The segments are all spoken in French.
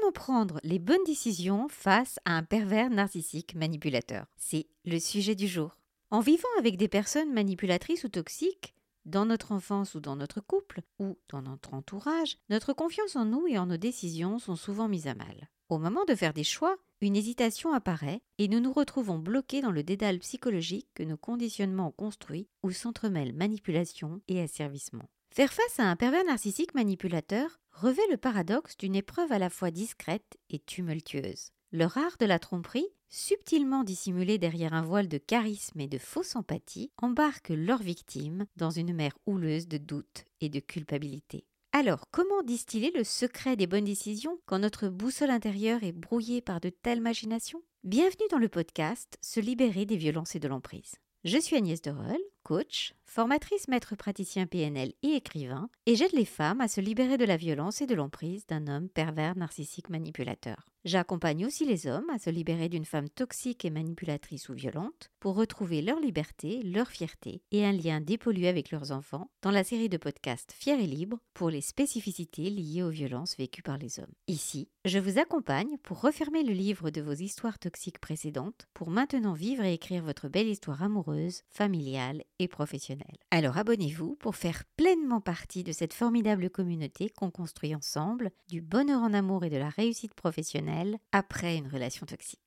Comment prendre les bonnes décisions face à un pervers narcissique manipulateur? C'est le sujet du jour. En vivant avec des personnes manipulatrices ou toxiques, dans notre enfance ou dans notre couple, ou dans notre entourage, notre confiance en nous et en nos décisions sont souvent mises à mal. Au moment de faire des choix, une hésitation apparaît et nous nous retrouvons bloqués dans le dédale psychologique que nos conditionnements ont construit où s'entremêlent manipulation et asservissement. Faire face à un pervers narcissique manipulateur revêt le paradoxe d'une épreuve à la fois discrète et tumultueuse. Le rare de la tromperie, subtilement dissimulé derrière un voile de charisme et de fausse empathie, embarque leur victime dans une mer houleuse de doutes et de culpabilité. Alors, comment distiller le secret des bonnes décisions quand notre boussole intérieure est brouillée par de telles machinations? Bienvenue dans le podcast Se libérer des violences et de l'emprise. Je suis Agnès Derol, coach, formatrice maître praticien PNL et écrivain, et j'aide les femmes à se libérer de la violence et de l'emprise d'un homme pervers narcissique manipulateur. J'accompagne aussi les hommes à se libérer d'une femme toxique et manipulatrice ou violente pour retrouver leur liberté, leur fierté et un lien dépollué avec leurs enfants dans la série de podcasts Fier et Libre pour les spécificités liées aux violences vécues par les hommes. Ici, je vous accompagne pour refermer le livre de vos histoires toxiques précédentes pour maintenant vivre et écrire votre belle histoire amoureuse, familiale et professionnelle. Alors abonnez-vous pour faire pleinement partie de cette formidable communauté qu'on construit ensemble, du bonheur en amour et de la réussite professionnelle après une relation toxique.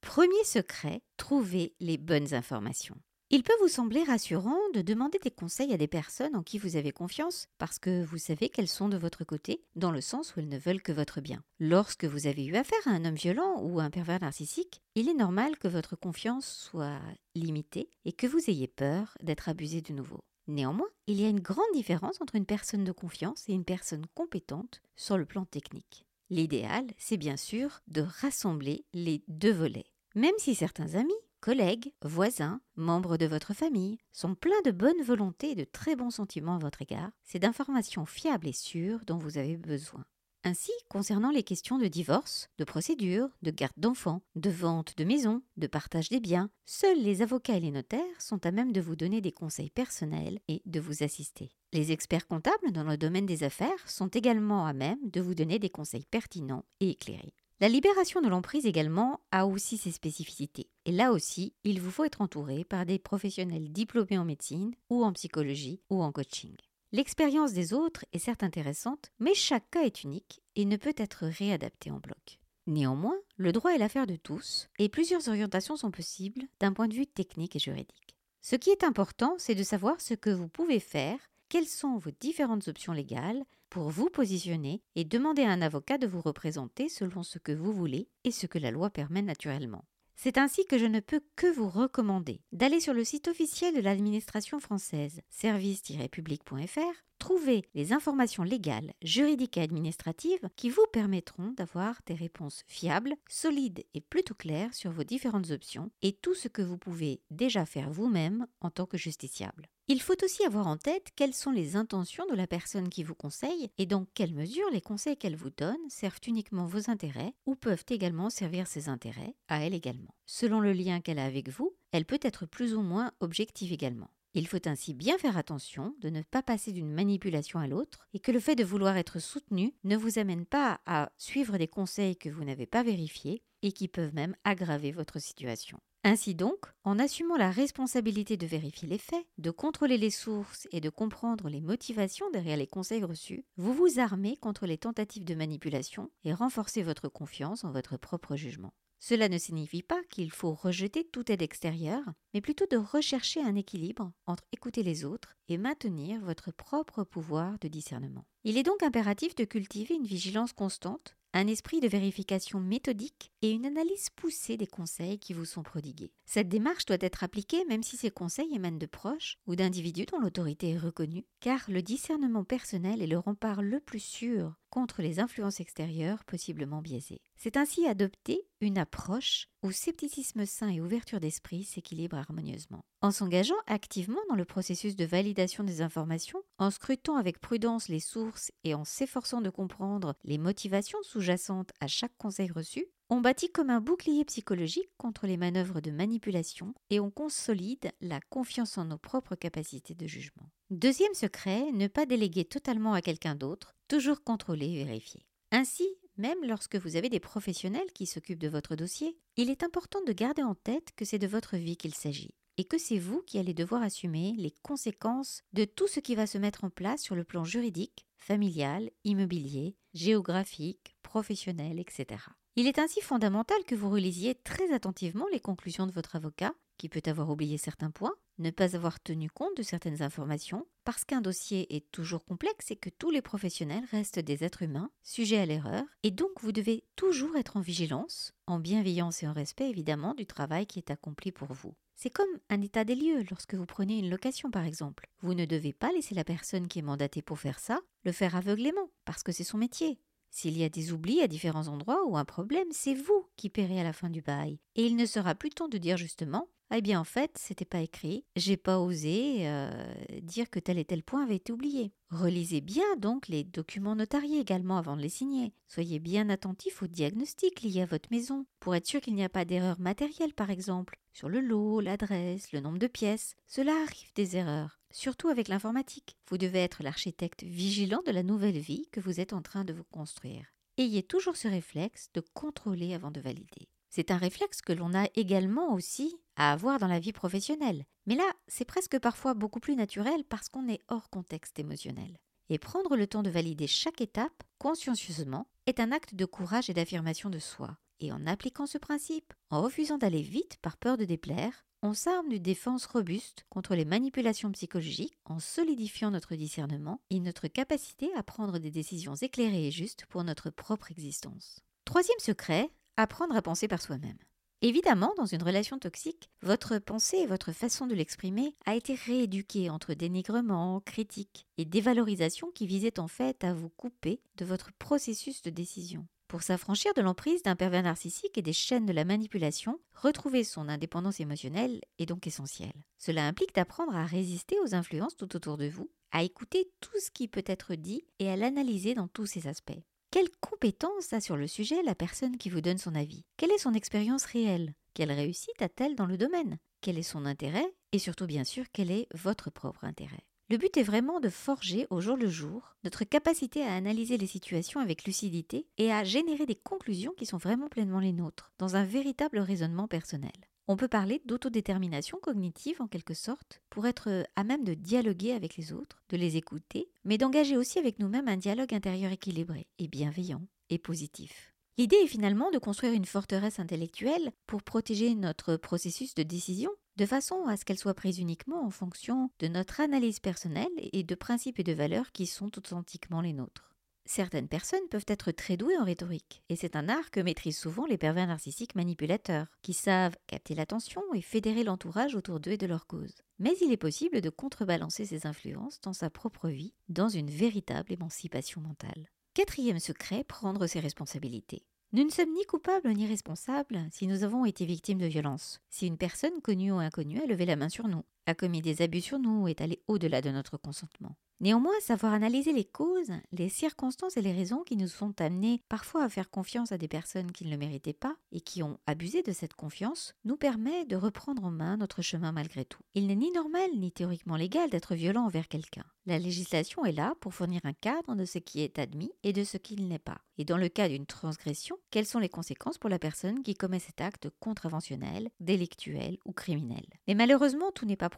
Premier secret, trouver les bonnes informations. Il peut vous sembler rassurant de demander des conseils à des personnes en qui vous avez confiance parce que vous savez qu'elles sont de votre côté, dans le sens où elles ne veulent que votre bien. Lorsque vous avez eu affaire à un homme violent ou un pervers narcissique, il est normal que votre confiance soit limitée et que vous ayez peur d'être abusé de nouveau. Néanmoins, il y a une grande différence entre une personne de confiance et une personne compétente sur le plan technique. L'idéal, c'est bien sûr de rassembler les deux volets. Même si certains amis, collègues, voisins, membres de votre famille sont pleins de bonne volonté et de très bons sentiments à votre égard, c'est d'informations fiables et sûres dont vous avez besoin. Ainsi, concernant les questions de divorce, de procédure, de garde d'enfants, de vente de maison, de partage des biens, seuls les avocats et les notaires sont à même de vous donner des conseils personnels et de vous assister. Les experts comptables dans le domaine des affaires sont également à même de vous donner des conseils pertinents et éclairés. La libération de l'emprise également a aussi ses spécificités. Et là aussi, il vous faut être entouré par des professionnels diplômés en médecine ou en psychologie ou en coaching. L'expérience des autres est certes intéressante, mais chaque cas est unique et ne peut être réadapté en bloc. Néanmoins, le droit est l'affaire de tous et plusieurs orientations sont possibles d'un point de vue technique et juridique. Ce qui est important, c'est de savoir ce que vous pouvez faire, quelles sont vos différentes options légales pour vous positionner et demander à un avocat de vous représenter selon ce que vous voulez et ce que la loi permet naturellement. C'est ainsi que je ne peux que vous recommander d'aller sur le site officiel de l'administration française, service-public.fr, trouver les informations légales, juridiques et administratives qui vous permettront d'avoir des réponses fiables, solides et plutôt claires sur vos différentes options et tout ce que vous pouvez déjà faire vous-même en tant que justiciable. Il faut aussi avoir en tête quelles sont les intentions de la personne qui vous conseille et dans quelle mesure les conseils qu'elle vous donne servent uniquement vos intérêts ou peuvent également servir ses intérêts à elle également. Selon le lien qu'elle a avec vous, elle peut être plus ou moins objective également. Il faut ainsi bien faire attention de ne pas passer d'une manipulation à l'autre et que le fait de vouloir être soutenu ne vous amène pas à suivre des conseils que vous n'avez pas vérifiés et qui peuvent même aggraver votre situation. Ainsi donc, en assumant la responsabilité de vérifier les faits, de contrôler les sources et de comprendre les motivations derrière les conseils reçus, vous vous armez contre les tentatives de manipulation et renforcez votre confiance en votre propre jugement. Cela ne signifie pas qu'il faut rejeter toute aide extérieure, mais plutôt de rechercher un équilibre entre écouter les autres et maintenir votre propre pouvoir de discernement. Il est donc impératif de cultiver une vigilance constante un esprit de vérification méthodique et une analyse poussée des conseils qui vous sont prodigués. Cette démarche doit être appliquée même si ces conseils émanent de proches ou d'individus dont l'autorité est reconnue, car le discernement personnel est le rempart le plus sûr contre les influences extérieures possiblement biaisées. C'est ainsi adopter une approche où scepticisme sain et ouverture d'esprit s'équilibrent harmonieusement. En s'engageant activement dans le processus de validation des informations, en scrutant avec prudence les sources et en s'efforçant de comprendre les motivations sous-jacentes à chaque conseil reçu, on bâtit comme un bouclier psychologique contre les manœuvres de manipulation et on consolide la confiance en nos propres capacités de jugement. Deuxième secret, ne pas déléguer totalement à quelqu'un d'autre Toujours contrôler et vérifier. Ainsi, même lorsque vous avez des professionnels qui s'occupent de votre dossier, il est important de garder en tête que c'est de votre vie qu'il s'agit et que c'est vous qui allez devoir assumer les conséquences de tout ce qui va se mettre en place sur le plan juridique, familial, immobilier, géographique, professionnel, etc. Il est ainsi fondamental que vous relisiez très attentivement les conclusions de votre avocat, qui peut avoir oublié certains points, ne pas avoir tenu compte de certaines informations, parce qu'un dossier est toujours complexe et que tous les professionnels restent des êtres humains, sujets à l'erreur, et donc vous devez toujours être en vigilance, en bienveillance et en respect évidemment du travail qui est accompli pour vous. C'est comme un état des lieux lorsque vous prenez une location par exemple. Vous ne devez pas laisser la personne qui est mandatée pour faire ça le faire aveuglément, parce que c'est son métier. S'il y a des oublis à différents endroits ou un problème, c'est vous qui paierez à la fin du bail. Et il ne sera plus temps de dire justement eh bien, en fait, c'était pas écrit. J'ai pas osé euh, dire que tel et tel point avait été oublié. Relisez bien donc les documents notariés également avant de les signer. Soyez bien attentif aux diagnostics liés à votre maison pour être sûr qu'il n'y a pas d'erreur matérielle, par exemple, sur le lot, l'adresse, le nombre de pièces. Cela arrive des erreurs, surtout avec l'informatique. Vous devez être l'architecte vigilant de la nouvelle vie que vous êtes en train de vous construire. Ayez toujours ce réflexe de contrôler avant de valider. C'est un réflexe que l'on a également aussi à avoir dans la vie professionnelle. Mais là, c'est presque parfois beaucoup plus naturel parce qu'on est hors contexte émotionnel. Et prendre le temps de valider chaque étape, consciencieusement, est un acte de courage et d'affirmation de soi. Et en appliquant ce principe, en refusant d'aller vite par peur de déplaire, on s'arme d'une défense robuste contre les manipulations psychologiques en solidifiant notre discernement et notre capacité à prendre des décisions éclairées et justes pour notre propre existence. Troisième secret, apprendre à penser par soi-même. Évidemment, dans une relation toxique, votre pensée et votre façon de l'exprimer a été rééduquée entre dénigrement, critique et dévalorisation qui visaient en fait à vous couper de votre processus de décision. Pour s'affranchir de l'emprise d'un pervers narcissique et des chaînes de la manipulation, retrouver son indépendance émotionnelle est donc essentiel. Cela implique d'apprendre à résister aux influences tout autour de vous, à écouter tout ce qui peut être dit et à l'analyser dans tous ses aspects. Quelle compétence a sur le sujet la personne qui vous donne son avis? Quelle est son expérience réelle? Quelle réussite a-t-elle dans le domaine? Quel est son intérêt? Et surtout, bien sûr, quel est votre propre intérêt? Le but est vraiment de forger au jour le jour notre capacité à analyser les situations avec lucidité et à générer des conclusions qui sont vraiment pleinement les nôtres, dans un véritable raisonnement personnel. On peut parler d'autodétermination cognitive en quelque sorte, pour être à même de dialoguer avec les autres, de les écouter, mais d'engager aussi avec nous-mêmes un dialogue intérieur équilibré et bienveillant et positif. L'idée est finalement de construire une forteresse intellectuelle pour protéger notre processus de décision, de façon à ce qu'elle soit prise uniquement en fonction de notre analyse personnelle et de principes et de valeurs qui sont authentiquement les nôtres. Certaines personnes peuvent être très douées en rhétorique, et c'est un art que maîtrisent souvent les pervers narcissiques manipulateurs, qui savent capter l'attention et fédérer l'entourage autour d'eux et de leur cause. Mais il est possible de contrebalancer ces influences dans sa propre vie, dans une véritable émancipation mentale. Quatrième secret, prendre ses responsabilités. Nous ne sommes ni coupables ni responsables si nous avons été victimes de violences. Si une personne connue ou inconnue a levé la main sur nous, a commis des abus sur nous ou est allée au-delà de notre consentement. Néanmoins, savoir analyser les causes, les circonstances et les raisons qui nous sont amenées parfois à faire confiance à des personnes qui ne le méritaient pas et qui ont abusé de cette confiance nous permet de reprendre en main notre chemin malgré tout. Il n'est ni normal ni théoriquement légal d'être violent envers quelqu'un. La législation est là pour fournir un cadre de ce qui est admis et de ce qui ne l'est pas. Et dans le cas d'une transgression, quelles sont les conséquences pour la personne qui commet cet acte contraventionnel, délictuel ou criminel? Mais malheureusement, tout n'est pas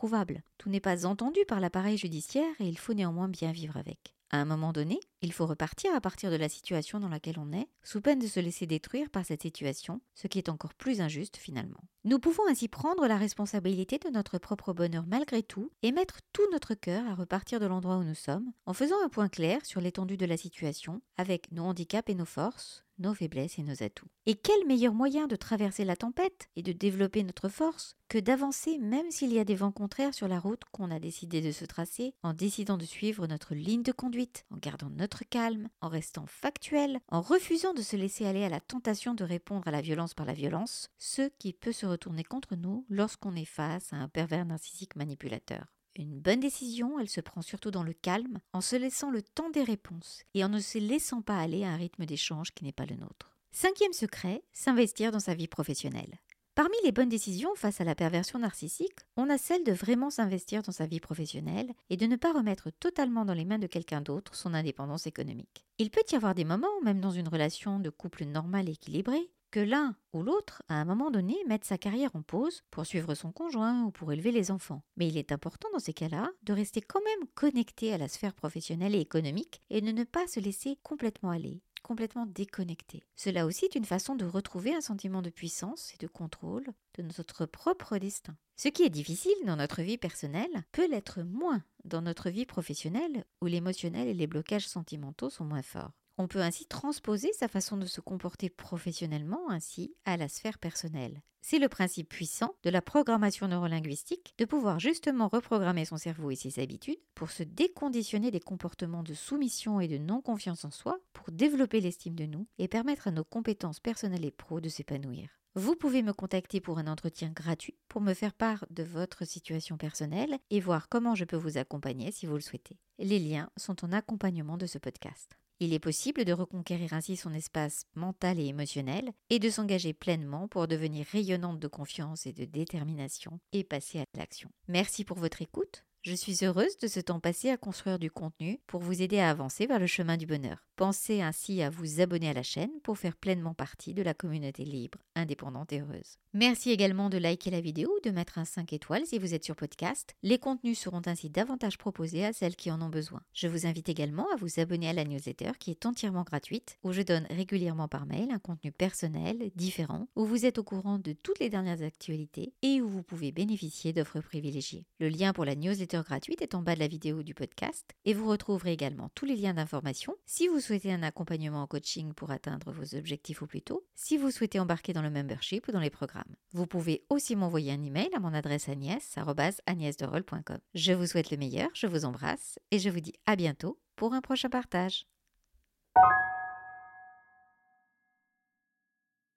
tout n'est pas entendu par l'appareil judiciaire et il faut néanmoins bien vivre avec. À un moment donné, il faut repartir à partir de la situation dans laquelle on est, sous peine de se laisser détruire par cette situation, ce qui est encore plus injuste finalement. Nous pouvons ainsi prendre la responsabilité de notre propre bonheur malgré tout et mettre tout notre cœur à repartir de l'endroit où nous sommes, en faisant un point clair sur l'étendue de la situation, avec nos handicaps et nos forces, nos faiblesses et nos atouts. Et quel meilleur moyen de traverser la tempête et de développer notre force que d'avancer même s'il y a des vents contraires sur la route qu'on a décidé de se tracer, en décidant de suivre notre ligne de conduite, en gardant notre calme, en restant factuel, en refusant de se laisser aller à la tentation de répondre à la violence par la violence, ce qui peut se retourner contre nous lorsqu'on est face à un pervers narcissique manipulateur. Une bonne décision, elle se prend surtout dans le calme, en se laissant le temps des réponses et en ne se laissant pas aller à un rythme d'échange qui n'est pas le nôtre. Cinquième secret, s'investir dans sa vie professionnelle. Parmi les bonnes décisions face à la perversion narcissique, on a celle de vraiment s'investir dans sa vie professionnelle et de ne pas remettre totalement dans les mains de quelqu'un d'autre son indépendance économique. Il peut y avoir des moments, même dans une relation de couple normale et équilibrée, que l'un ou l'autre, à un moment donné, mette sa carrière en pause pour suivre son conjoint ou pour élever les enfants. Mais il est important dans ces cas-là de rester quand même connecté à la sphère professionnelle et économique et de ne pas se laisser complètement aller complètement déconnecté. Cela aussi est une façon de retrouver un sentiment de puissance et de contrôle de notre propre destin. Ce qui est difficile dans notre vie personnelle peut l'être moins dans notre vie professionnelle où l'émotionnel et les blocages sentimentaux sont moins forts. On peut ainsi transposer sa façon de se comporter professionnellement ainsi à la sphère personnelle. C'est le principe puissant de la programmation neurolinguistique de pouvoir justement reprogrammer son cerveau et ses habitudes pour se déconditionner des comportements de soumission et de non-confiance en soi pour développer l'estime de nous et permettre à nos compétences personnelles et pro de s'épanouir. Vous pouvez me contacter pour un entretien gratuit pour me faire part de votre situation personnelle et voir comment je peux vous accompagner si vous le souhaitez. Les liens sont en accompagnement de ce podcast. Il est possible de reconquérir ainsi son espace mental et émotionnel et de s'engager pleinement pour devenir rayonnante de confiance et de détermination et passer à l'action. Merci pour votre écoute. Je suis heureuse de ce temps passé à construire du contenu pour vous aider à avancer vers le chemin du bonheur. Pensez ainsi à vous abonner à la chaîne pour faire pleinement partie de la communauté libre, indépendante et heureuse. Merci également de liker la vidéo ou de mettre un 5 étoiles si vous êtes sur podcast. Les contenus seront ainsi davantage proposés à celles qui en ont besoin. Je vous invite également à vous abonner à la newsletter qui est entièrement gratuite, où je donne régulièrement par mail un contenu personnel, différent, où vous êtes au courant de toutes les dernières actualités et où vous pouvez bénéficier d'offres privilégiées. Le lien pour la gratuite est en bas de la vidéo du podcast et vous retrouverez également tous les liens d'information si vous souhaitez un accompagnement en coaching pour atteindre vos objectifs au plus tôt, si vous souhaitez embarquer dans le membership ou dans les programmes. Vous pouvez aussi m'envoyer un email à mon adresse agnès.agnèsderol.com. Je vous souhaite le meilleur, je vous embrasse et je vous dis à bientôt pour un prochain partage.